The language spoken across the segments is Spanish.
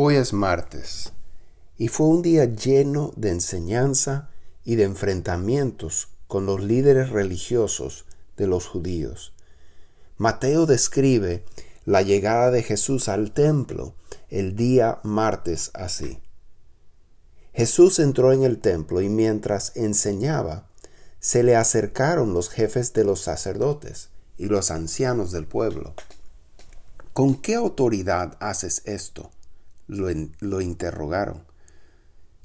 Hoy es martes y fue un día lleno de enseñanza y de enfrentamientos con los líderes religiosos de los judíos. Mateo describe la llegada de Jesús al templo el día martes así. Jesús entró en el templo y mientras enseñaba, se le acercaron los jefes de los sacerdotes y los ancianos del pueblo. ¿Con qué autoridad haces esto? Lo, interrogaron.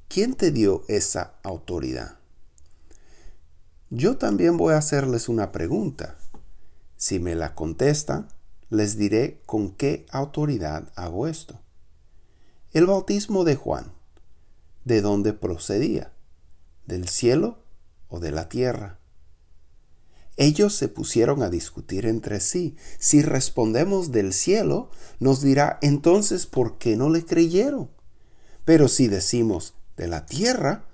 ¿Quién te dio esa autoridad? Yo también voy a hacerles una pregunta. Si me la contestan, les diré con qué autoridad hago esto. El bautismo de Juan, ¿de dónde procedía? ¿Del cielo o de la tierra? Ellos se pusieron a discutir entre sí. Si respondemos del cielo, nos dirá entonces por qué no le creyeron. Pero si decimos de la tierra,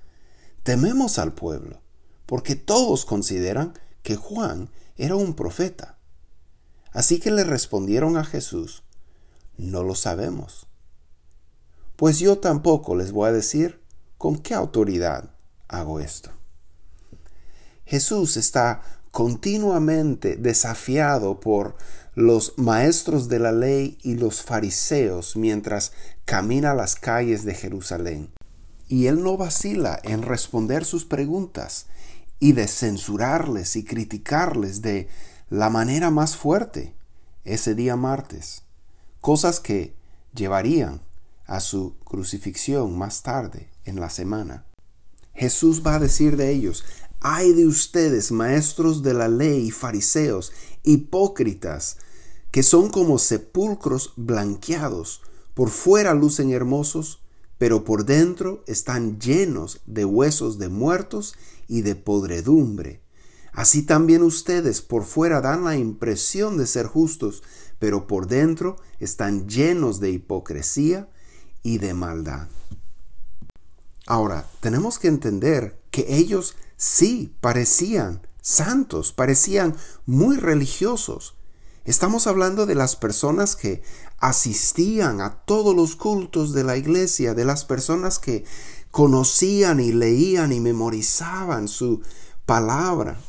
tememos al pueblo, porque todos consideran que Juan era un profeta. Así que le respondieron a Jesús, no lo sabemos. Pues yo tampoco les voy a decir con qué autoridad hago esto. Jesús está continuamente desafiado por los maestros de la ley y los fariseos mientras camina las calles de Jerusalén. Y él no vacila en responder sus preguntas y de censurarles y criticarles de la manera más fuerte ese día martes, cosas que llevarían a su crucifixión más tarde en la semana. Jesús va a decir de ellos, Ay de ustedes, maestros de la ley fariseos, hipócritas, que son como sepulcros blanqueados, por fuera lucen hermosos, pero por dentro están llenos de huesos de muertos y de podredumbre. Así también ustedes por fuera dan la impresión de ser justos, pero por dentro están llenos de hipocresía y de maldad. Ahora, tenemos que entender que ellos sí parecían santos, parecían muy religiosos. Estamos hablando de las personas que asistían a todos los cultos de la iglesia, de las personas que conocían y leían y memorizaban su palabra.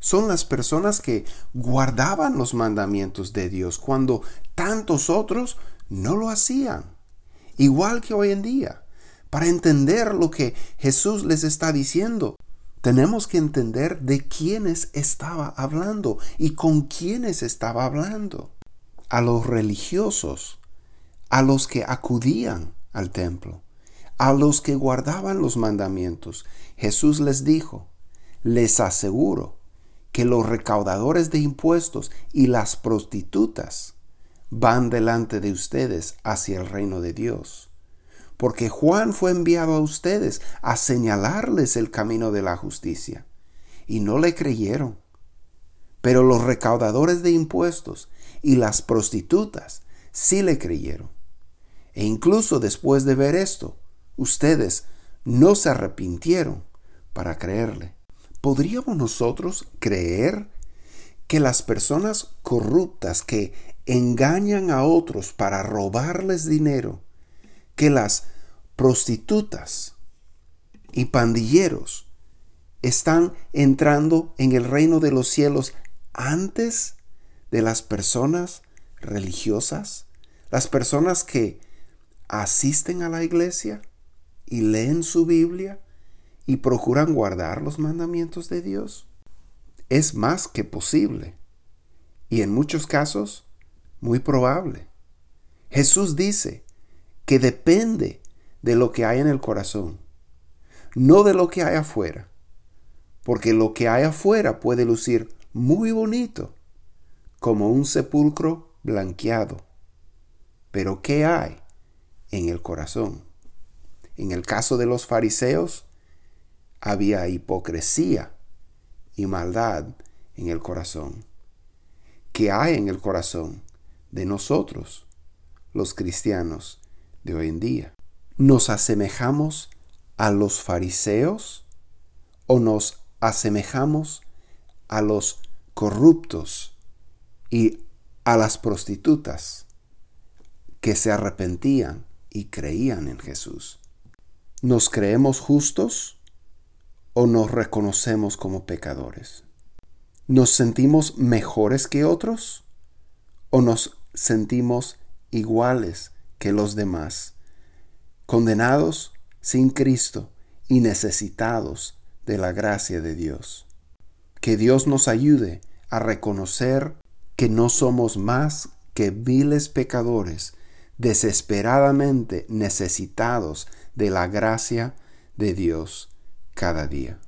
Son las personas que guardaban los mandamientos de Dios cuando tantos otros no lo hacían. Igual que hoy en día para entender lo que Jesús les está diciendo. Tenemos que entender de quiénes estaba hablando y con quiénes estaba hablando. A los religiosos, a los que acudían al templo, a los que guardaban los mandamientos. Jesús les dijo, les aseguro que los recaudadores de impuestos y las prostitutas van delante de ustedes hacia el reino de Dios porque Juan fue enviado a ustedes a señalarles el camino de la justicia, y no le creyeron. Pero los recaudadores de impuestos y las prostitutas sí le creyeron. E incluso después de ver esto, ustedes no se arrepintieron para creerle. ¿Podríamos nosotros creer que las personas corruptas que engañan a otros para robarles dinero que las prostitutas y pandilleros están entrando en el reino de los cielos antes de las personas religiosas, las personas que asisten a la iglesia y leen su Biblia y procuran guardar los mandamientos de Dios? Es más que posible y en muchos casos muy probable. Jesús dice, que depende de lo que hay en el corazón, no de lo que hay afuera, porque lo que hay afuera puede lucir muy bonito, como un sepulcro blanqueado. Pero ¿qué hay en el corazón? En el caso de los fariseos, había hipocresía y maldad en el corazón. ¿Qué hay en el corazón de nosotros, los cristianos? De hoy en día. ¿Nos asemejamos a los fariseos o nos asemejamos a los corruptos y a las prostitutas que se arrepentían y creían en Jesús. ¿Nos creemos justos o nos reconocemos como pecadores? ¿Nos sentimos mejores que otros o nos sentimos iguales que los demás, condenados sin Cristo y necesitados de la gracia de Dios? Que Dios nos ayude a reconocer que no somos más que viles pecadores, desesperadamente necesitados de la gracia de Dios cada día.